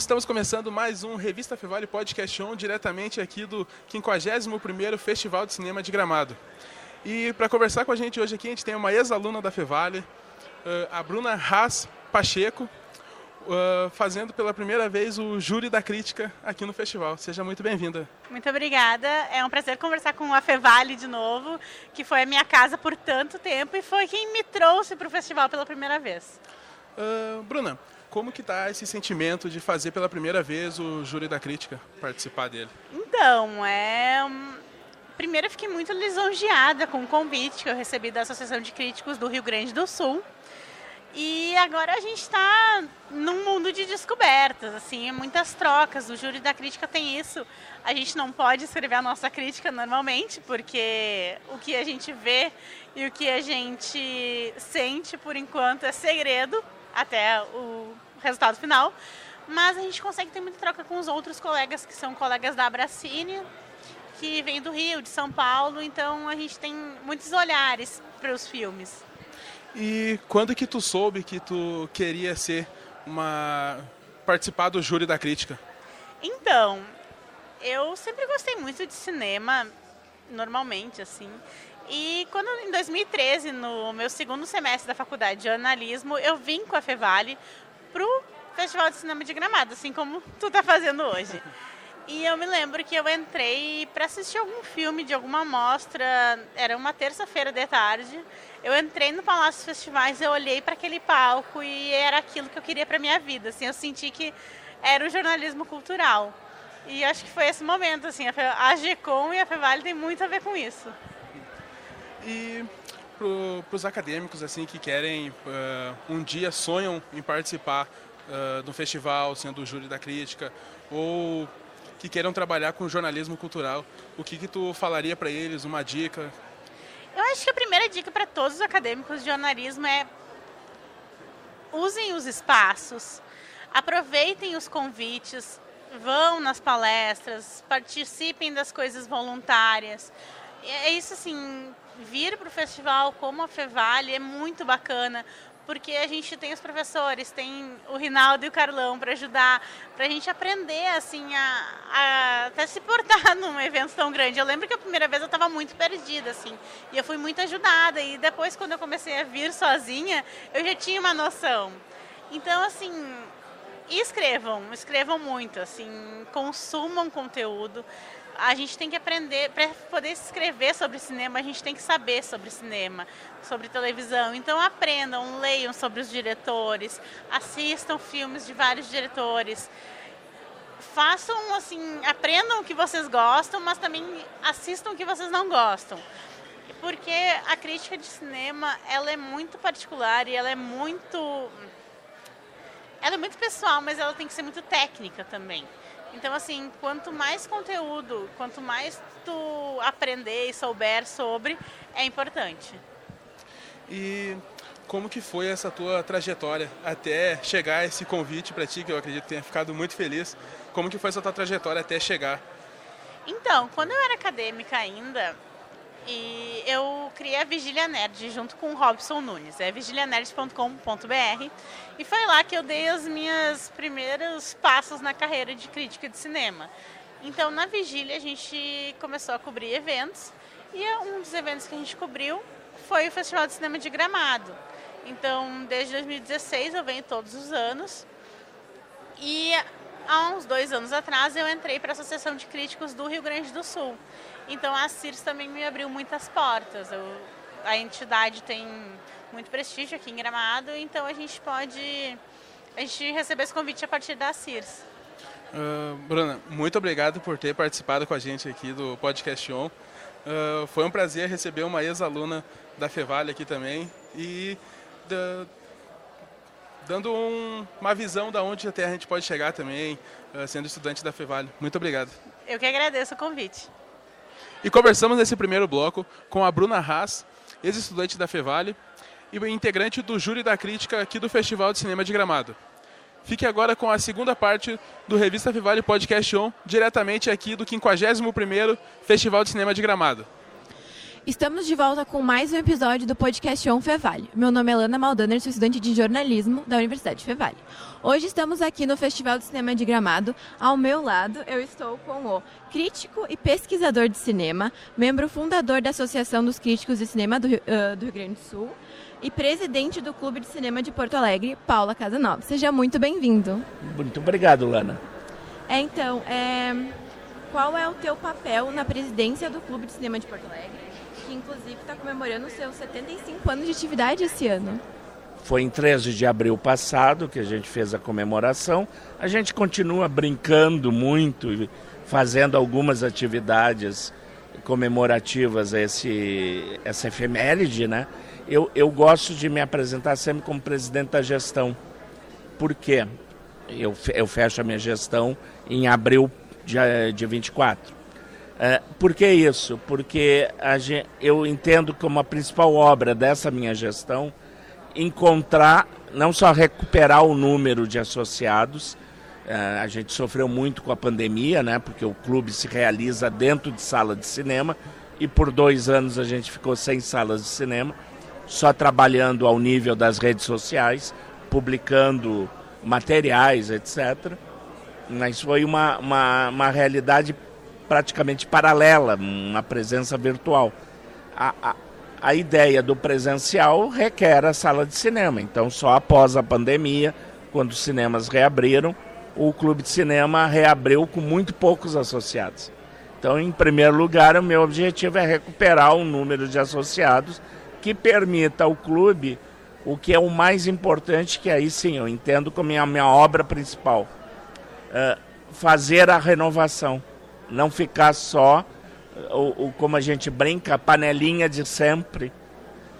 estamos começando mais um Revista Fevale Podcast On, diretamente aqui do 51º Festival de Cinema de Gramado. E para conversar com a gente hoje aqui, a gente tem uma ex-aluna da Fevale, eh, a Bruna Haas Pacheco, eh, fazendo pela primeira vez o júri da crítica aqui no festival. Seja muito bem-vinda. Muito obrigada. É um prazer conversar com a Fevale de novo, que foi a minha casa por tanto tempo e foi quem me trouxe para o festival pela primeira vez. Uh, Bruna, como que está esse sentimento de fazer pela primeira vez o júri da crítica, participar dele? Então, é primeiro eu fiquei muito lisonjeada com o convite que eu recebi da Associação de Críticos do Rio Grande do Sul. E agora a gente está num mundo de descobertas, assim, muitas trocas. O júri da crítica tem isso. A gente não pode escrever a nossa crítica normalmente, porque o que a gente vê e o que a gente sente por enquanto é segredo até o resultado final. Mas a gente consegue ter muita troca com os outros colegas que são colegas da Abracine, que vem do Rio, de São Paulo, então a gente tem muitos olhares para os filmes. E quando que tu soube que tu queria ser uma participar do júri da crítica? Então, eu sempre gostei muito de cinema, normalmente assim. E quando em 2013, no meu segundo semestre da faculdade de jornalismo, eu vim com a Fevale pro Festival de Cinema de Gramado, assim como tu está fazendo hoje. E eu me lembro que eu entrei para assistir algum filme de alguma mostra, era uma terça-feira de tarde. Eu entrei no Palácio Festivais, eu olhei para aquele palco e era aquilo que eu queria para minha vida, assim, eu senti que era o jornalismo cultural. E acho que foi esse momento, assim, a GECOM e a FEVALE tem muito a ver com isso. E para os acadêmicos assim que querem uh, um dia sonham em participar uh, do festival, sendo o júri da crítica, ou que queiram trabalhar com jornalismo cultural, o que, que tu falaria para eles, uma dica? Eu acho que a primeira dica para todos os acadêmicos de jornalismo é usem os espaços, aproveitem os convites, vão nas palestras, participem das coisas voluntárias. É isso assim, vir para o festival como a Fevale é muito bacana, porque a gente tem os professores, tem o Rinaldo e o Carlão para ajudar, para a gente aprender assim a, a, até se portar num evento tão grande. Eu lembro que a primeira vez eu estava muito perdida assim, e eu fui muito ajudada e depois quando eu comecei a vir sozinha, eu já tinha uma noção. Então assim, escrevam, escrevam muito, assim, consumam conteúdo a gente tem que aprender, para poder escrever sobre cinema, a gente tem que saber sobre cinema, sobre televisão. Então aprendam, leiam sobre os diretores, assistam filmes de vários diretores. Façam assim, aprendam o que vocês gostam, mas também assistam o que vocês não gostam. Porque a crítica de cinema, ela é muito particular e ela é muito ela é muito pessoal, mas ela tem que ser muito técnica também. Então, assim, quanto mais conteúdo, quanto mais tu aprender e souber sobre, é importante. E como que foi essa tua trajetória até chegar esse convite para ti, que eu acredito que tenha ficado muito feliz. Como que foi essa tua trajetória até chegar? Então, quando eu era acadêmica ainda, e eu criei a Vigília Nerd junto com o Robson Nunes, é vigilianerd.com.br. E foi lá que eu dei os meus primeiros passos na carreira de crítica de cinema. Então, na Vigília, a gente começou a cobrir eventos. E um dos eventos que a gente cobriu foi o Festival de Cinema de Gramado. Então, desde 2016 eu venho todos os anos. E há uns dois anos atrás eu entrei para a Associação de Críticos do Rio Grande do Sul. Então a CIRS também me abriu muitas portas. Eu, a entidade tem muito prestígio aqui em Gramado, então a gente pode a gente receber esse convite a partir da CIRS. Uh, Bruna, muito obrigado por ter participado com a gente aqui do Podcast On. Uh, foi um prazer receber uma ex-aluna da Fevale aqui também e da, dando um, uma visão da onde até a gente pode chegar também, uh, sendo estudante da Fevale. Muito obrigado. Eu que agradeço o convite. E conversamos nesse primeiro bloco com a Bruna Haas, ex-estudante da Fevale e integrante do júri da crítica aqui do Festival de Cinema de Gramado. Fique agora com a segunda parte do Revista Fevale Podcast On, diretamente aqui do 51º Festival de Cinema de Gramado. Estamos de volta com mais um episódio do podcast On Fevale. Meu nome é Lana Maldaner, sou estudante de jornalismo da Universidade Fevale. Hoje estamos aqui no Festival de Cinema de Gramado. Ao meu lado, eu estou com o crítico e pesquisador de cinema, membro fundador da Associação dos Críticos de Cinema do, uh, do Rio Grande do Sul e presidente do Clube de Cinema de Porto Alegre, Paula Casanova. Seja muito bem-vindo. Muito obrigado, Lana. É, então, é... qual é o teu papel na presidência do Clube de Cinema de Porto Alegre? Que inclusive está comemorando seus 75 anos de atividade esse ano. Foi em 13 de abril passado que a gente fez a comemoração. A gente continua brincando muito e fazendo algumas atividades comemorativas a esse, essa efeméride, né? Eu, eu gosto de me apresentar sempre como presidente da gestão. Por quê? Eu, eu fecho a minha gestão em abril de, de 24. É, por que isso? Porque gente, eu entendo como a principal obra dessa minha gestão encontrar, não só recuperar o número de associados, é, a gente sofreu muito com a pandemia, né, porque o clube se realiza dentro de sala de cinema e por dois anos a gente ficou sem salas de cinema, só trabalhando ao nível das redes sociais, publicando materiais, etc. Mas foi uma, uma, uma realidade praticamente paralela, uma presença virtual. A, a, a ideia do presencial requer a sala de cinema, então só após a pandemia, quando os cinemas reabriram, o clube de cinema reabriu com muito poucos associados. Então, em primeiro lugar, o meu objetivo é recuperar o número de associados que permita ao clube o que é o mais importante, que aí sim eu entendo como a minha obra principal, uh, fazer a renovação não ficar só, o, o, como a gente brinca, panelinha de sempre,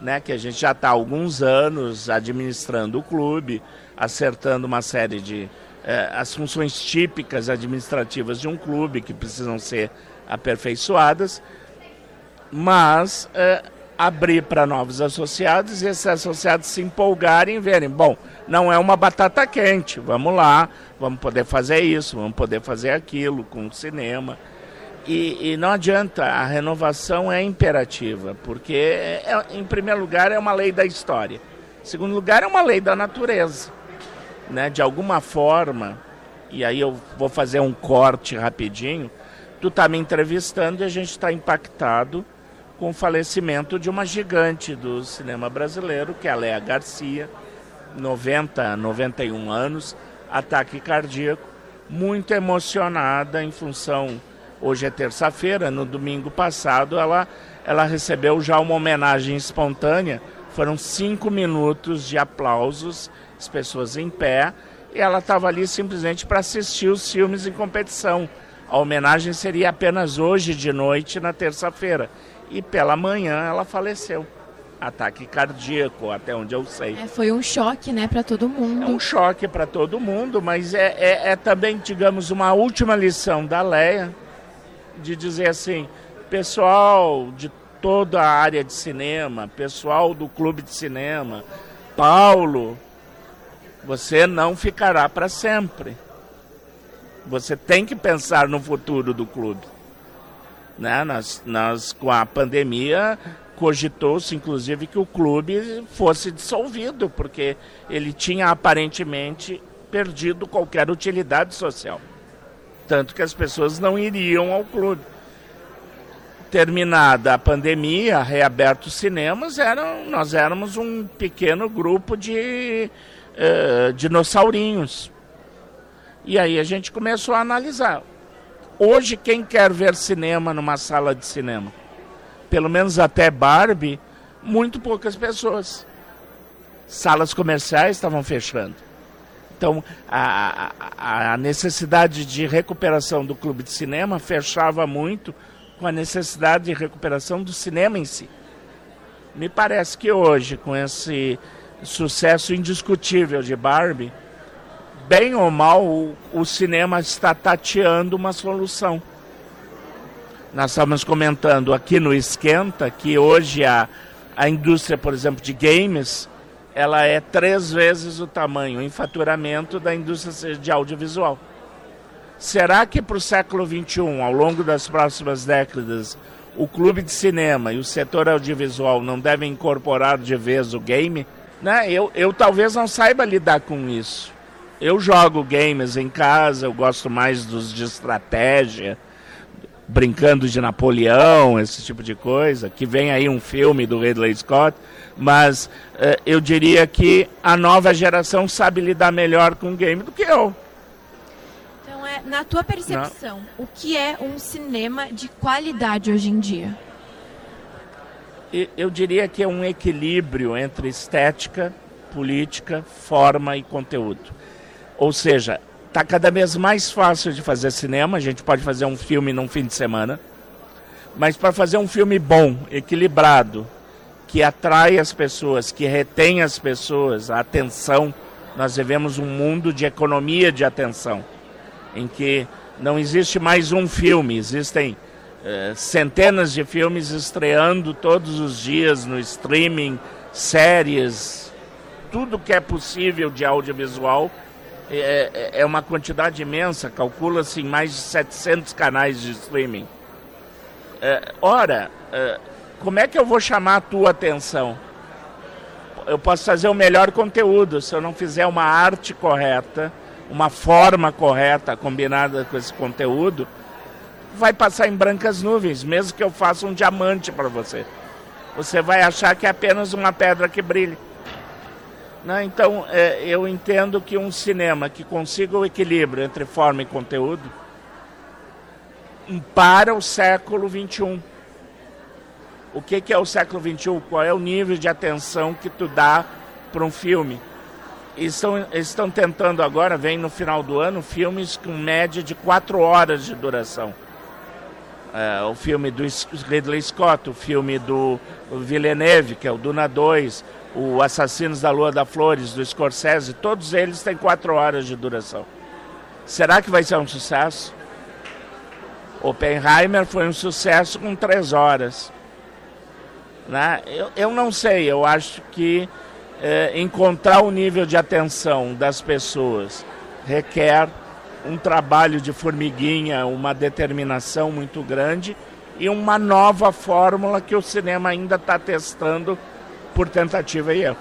né? que a gente já está há alguns anos administrando o clube, acertando uma série de eh, as funções típicas administrativas de um clube que precisam ser aperfeiçoadas, mas eh, abrir para novos associados e esses associados se empolgarem e verem, bom, não é uma batata quente, vamos lá, vamos poder fazer isso, vamos poder fazer aquilo com o cinema. E, e não adianta, a renovação é imperativa, porque, é, em primeiro lugar, é uma lei da história. Em segundo lugar, é uma lei da natureza. Né? De alguma forma, e aí eu vou fazer um corte rapidinho, tu está me entrevistando e a gente está impactado com o falecimento de uma gigante do cinema brasileiro, que é a Léa Garcia, 90, 91 anos, ataque cardíaco, muito emocionada em função. Hoje é terça-feira, no domingo passado ela, ela recebeu já uma homenagem espontânea. Foram cinco minutos de aplausos, as pessoas em pé, e ela estava ali simplesmente para assistir os filmes em competição. A homenagem seria apenas hoje de noite, na terça-feira e pela manhã ela faleceu. Ataque cardíaco, até onde eu sei. É, foi um choque, né, para todo mundo. É um choque para todo mundo, mas é, é, é, também, digamos, uma última lição da Leia de dizer assim, pessoal de toda a área de cinema, pessoal do clube de cinema, Paulo, você não ficará para sempre. Você tem que pensar no futuro do clube. Né? Nós, nós, com a pandemia, cogitou-se inclusive que o clube fosse dissolvido, porque ele tinha aparentemente perdido qualquer utilidade social. Tanto que as pessoas não iriam ao clube. Terminada a pandemia, reabertos os cinemas, eram, nós éramos um pequeno grupo de uh, dinossaurinhos. E aí a gente começou a analisar Hoje, quem quer ver cinema numa sala de cinema? Pelo menos até Barbie, muito poucas pessoas. Salas comerciais estavam fechando. Então, a, a, a, necessidade de recuperação do clube de cinema fechava muito com a necessidade de recuperação do cinema em si. Me parece que hoje, com esse sucesso indiscutível de Barbie, bem ou mal, o, o cinema está tateando uma solução. Nós estamos comentando aqui no Esquenta que hoje a, a indústria, por exemplo, de games, ela é três vezes o tamanho em faturamento da indústria de audiovisual. Será que para o século XXI, ao longo das próximas décadas, o clube de cinema e o setor audiovisual não devem incorporar de vez o game, né? eu, eu talvez não saiba lidar com isso. Eu jogo games em casa, eu gosto mais dos de estratégia, brincando de Napoleão, esse tipo de coisa, que vem aí um filme do Ridley Scott, mas uh, eu diria que a nova geração sabe lidar melhor com o game do que eu. Então, é, na tua percepção, Não. o que é um cinema de qualidade hoje em dia? Eu diria que é um equilíbrio entre estética, política, forma e conteúdo. Ou seja, está cada vez mais fácil de fazer cinema, a gente pode fazer um filme num fim de semana, mas para fazer um filme bom, equilibrado, que atrai as pessoas, que retém as pessoas, a atenção, nós vivemos um mundo de economia de atenção, em que não existe mais um filme, existem eh, centenas de filmes estreando todos os dias no streaming, séries, tudo que é possível de audiovisual é, é, é uma quantidade imensa, calcula-se em mais de 700 canais de streaming. É, ora, é, como é que eu vou chamar a tua atenção? Eu posso fazer o melhor conteúdo se eu não fizer uma arte correta, uma forma correta combinada com esse conteúdo, vai passar em brancas nuvens, mesmo que eu faça um diamante para você. Você vai achar que é apenas uma pedra que brilha. Né? Então, é, eu entendo que um cinema que consiga o equilíbrio entre forma e conteúdo para o século XXI. O que, que é o século XXI? Qual é o nível de atenção que tu dá para um filme? Estão, estão tentando agora, vem no final do ano, filmes com média de quatro horas de duração. É, o filme do Ridley Scott, o filme do Villeneuve, que é o Duna 2, o Assassinos da Lua da Flores, do Scorsese, todos eles têm quatro horas de duração. Será que vai ser um sucesso? Oppenheimer foi um sucesso com três horas. Né? Eu, eu não sei, eu acho que é, encontrar o nível de atenção das pessoas requer um trabalho de formiguinha, uma determinação muito grande e uma nova fórmula que o cinema ainda está testando por tentativa e erro.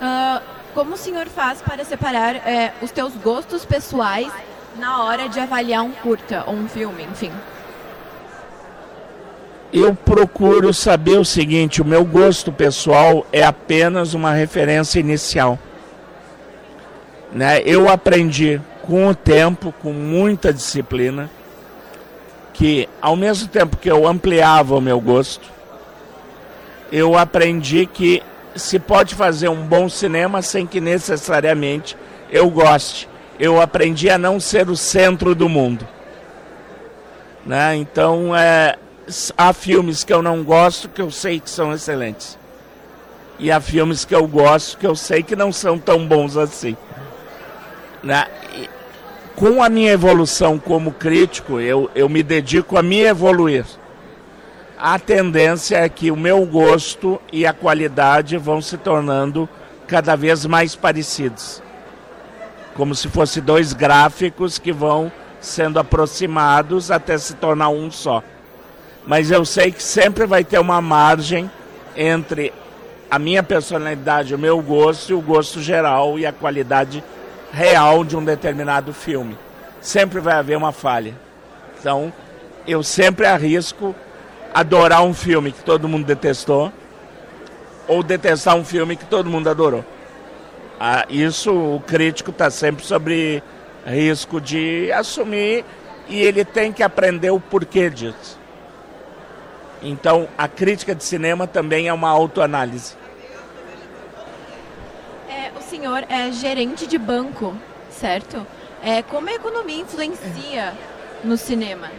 Uh, como o senhor faz para separar é, os teus gostos pessoais na hora de avaliar um curta ou um filme, enfim? Eu procuro saber o seguinte: o meu gosto pessoal é apenas uma referência inicial. Né? Eu aprendi com o tempo, com muita disciplina, que ao mesmo tempo que eu ampliava o meu gosto, eu aprendi que se pode fazer um bom cinema sem que necessariamente eu goste. Eu aprendi a não ser o centro do mundo. Né? Então, é, há filmes que eu não gosto que eu sei que são excelentes. E há filmes que eu gosto que eu sei que não são tão bons assim. Né? E, com a minha evolução como crítico, eu, eu me dedico a me evoluir a tendência é que o meu gosto e a qualidade vão se tornando cada vez mais parecidos. Como se fossem dois gráficos que vão sendo aproximados até se tornar um só. Mas eu sei que sempre vai ter uma margem entre a minha personalidade, o meu gosto e o gosto geral e a qualidade real de um determinado filme. Sempre vai haver uma falha. Então, eu sempre arrisco adorar um filme que todo mundo detestou ou detestar um filme que todo mundo adorou. Ah, isso o crítico está sempre sobre risco de assumir e ele tem que aprender o porquê disso. Então, a crítica de cinema também é uma autoanálise. É, o senhor é gerente de banco, certo? É, como a economia influencia no cinema?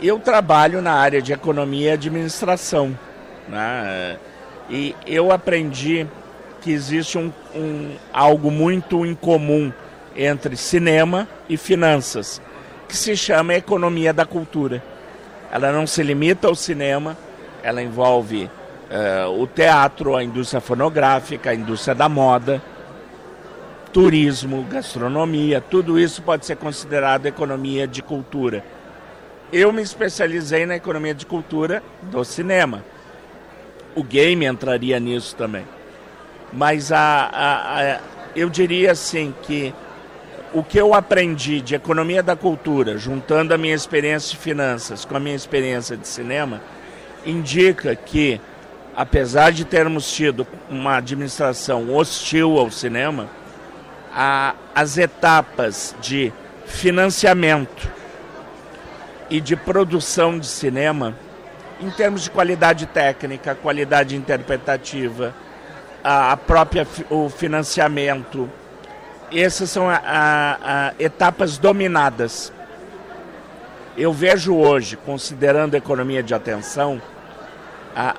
Eu trabalho na área de economia e administração. Né? E eu aprendi que existe um, um, algo muito incomum entre cinema e finanças, que se chama economia da cultura. Ela não se limita ao cinema, ela envolve uh, o teatro, a indústria fonográfica, a indústria da moda, turismo, gastronomia, tudo isso pode ser considerado economia de cultura. Eu me especializei na economia de cultura do cinema. O game entraria nisso também. Mas a, a, a, eu diria assim que o que eu aprendi de economia da cultura, juntando a minha experiência de finanças com a minha experiência de cinema, indica que, apesar de termos tido uma administração hostil ao cinema, a, as etapas de financiamento e de produção de cinema, em termos de qualidade técnica, qualidade interpretativa, a, a própria o financiamento, essas são a, a, etapas dominadas. Eu vejo hoje, considerando a economia de atenção,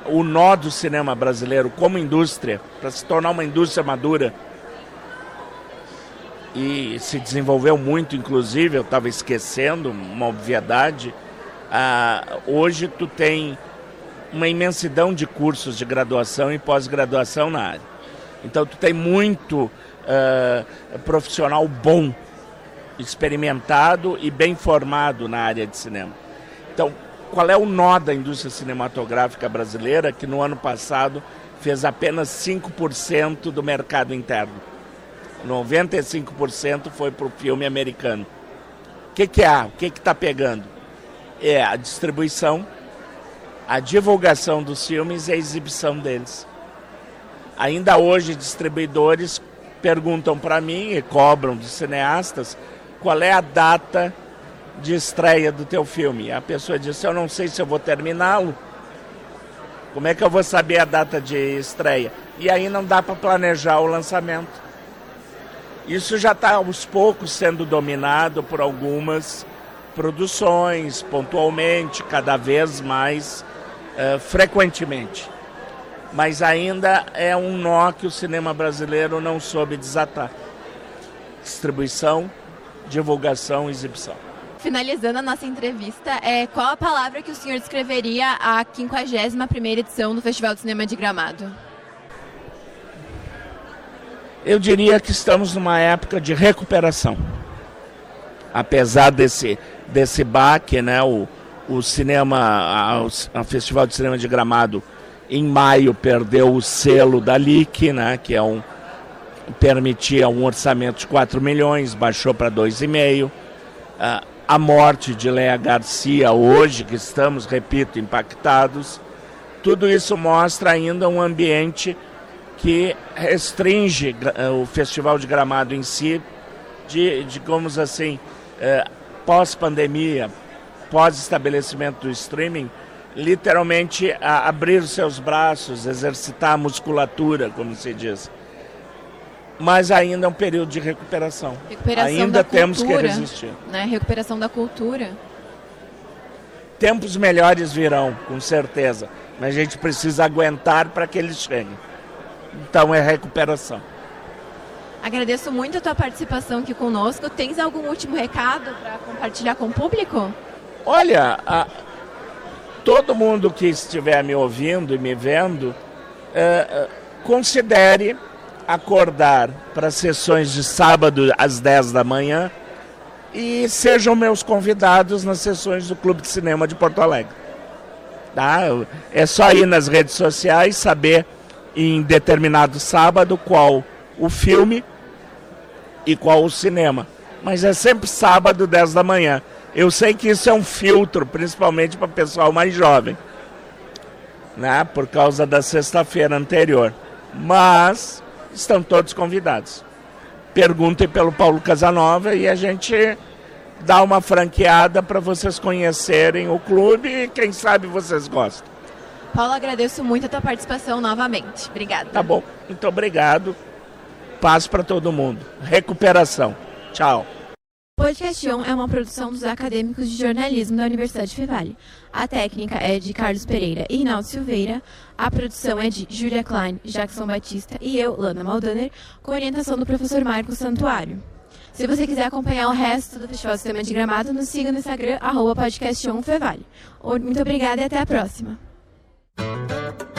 o nó do cinema brasileiro como indústria, para se tornar uma indústria madura, e se desenvolveu muito, inclusive, eu estava esquecendo uma obviedade. Ah, hoje tu tem uma imensidão de cursos de graduação e pós-graduação na área. Então tu tem muito uh, profissional bom, experimentado e bem formado na área de cinema. Então, qual é o nó da indústria cinematográfica brasileira que no ano passado fez apenas 5% do mercado interno? 95% foi para o filme americano. O que, que há? O que está pegando? É a distribuição, a divulgação dos filmes e a exibição deles. Ainda hoje, distribuidores perguntam para mim e cobram dos cineastas qual é a data de estreia do teu filme. A pessoa diz: Eu não sei se eu vou terminá-lo. Como é que eu vou saber a data de estreia? E aí não dá para planejar o lançamento. Isso já está aos poucos sendo dominado por algumas produções, pontualmente, cada vez mais uh, frequentemente. Mas ainda é um nó que o cinema brasileiro não soube desatar. Distribuição, divulgação, exibição. Finalizando a nossa entrevista, é, qual a palavra que o senhor descreveria a 51ª edição do Festival de Cinema de Gramado? Eu diria que estamos numa época de recuperação. Apesar desse, desse baque, né, o, o cinema, a, a Festival de Cinema de Gramado, em maio perdeu o selo da LIC, né, que é um, permitia um orçamento de 4 milhões, baixou para 2,5. Uh, a morte de Léa Garcia hoje, que estamos, repito, impactados, tudo isso mostra ainda um ambiente que restringe eh, o Festival de Gramado em si, de, digamos assim, eh, pós-pandemia, pós-estabelecimento do streaming, literalmente abrir os seus braços, exercitar a musculatura, como se diz. Mas ainda é um período de recuperação. recuperação ainda temos cultura, que resistir. Né? Recuperação da cultura. Tempos melhores virão, com certeza. Mas a gente precisa aguentar para que eles cheguem. Então é recuperação. Agradeço muito a tua participação aqui conosco. Tens algum último recado para compartilhar com o público? Olha, a, todo mundo que estiver me ouvindo e me vendo, é, é, considere acordar para sessões de sábado às 10 da manhã e sejam meus convidados nas sessões do Clube de Cinema de Porto Alegre. Tá? É só ir nas redes sociais, saber em determinado sábado qual o filme e qual o cinema. Mas é sempre sábado, 10 da manhã. Eu sei que isso é um filtro, principalmente para o pessoal mais jovem, né? por causa da sexta-feira anterior. Mas estão todos convidados. Perguntem pelo Paulo Casanova e a gente dá uma franqueada para vocês conhecerem o clube e quem sabe vocês gostam. Paulo, agradeço muito a tua participação novamente. Obrigada. Tá bom. Muito obrigado. Paz para todo mundo. Recuperação. Tchau. Podcast On é uma produção dos acadêmicos de jornalismo da Universidade Fevale. A técnica é de Carlos Pereira e Rinaldo Silveira. A produção é de Julia Klein, Jackson Batista e eu, Lana Maldaner, com orientação do professor Marcos Santuário. Se você quiser acompanhar o resto do Festival Sistema de Gramado, nos siga no Instagram, arroba. Muito obrigada e até a próxima. Música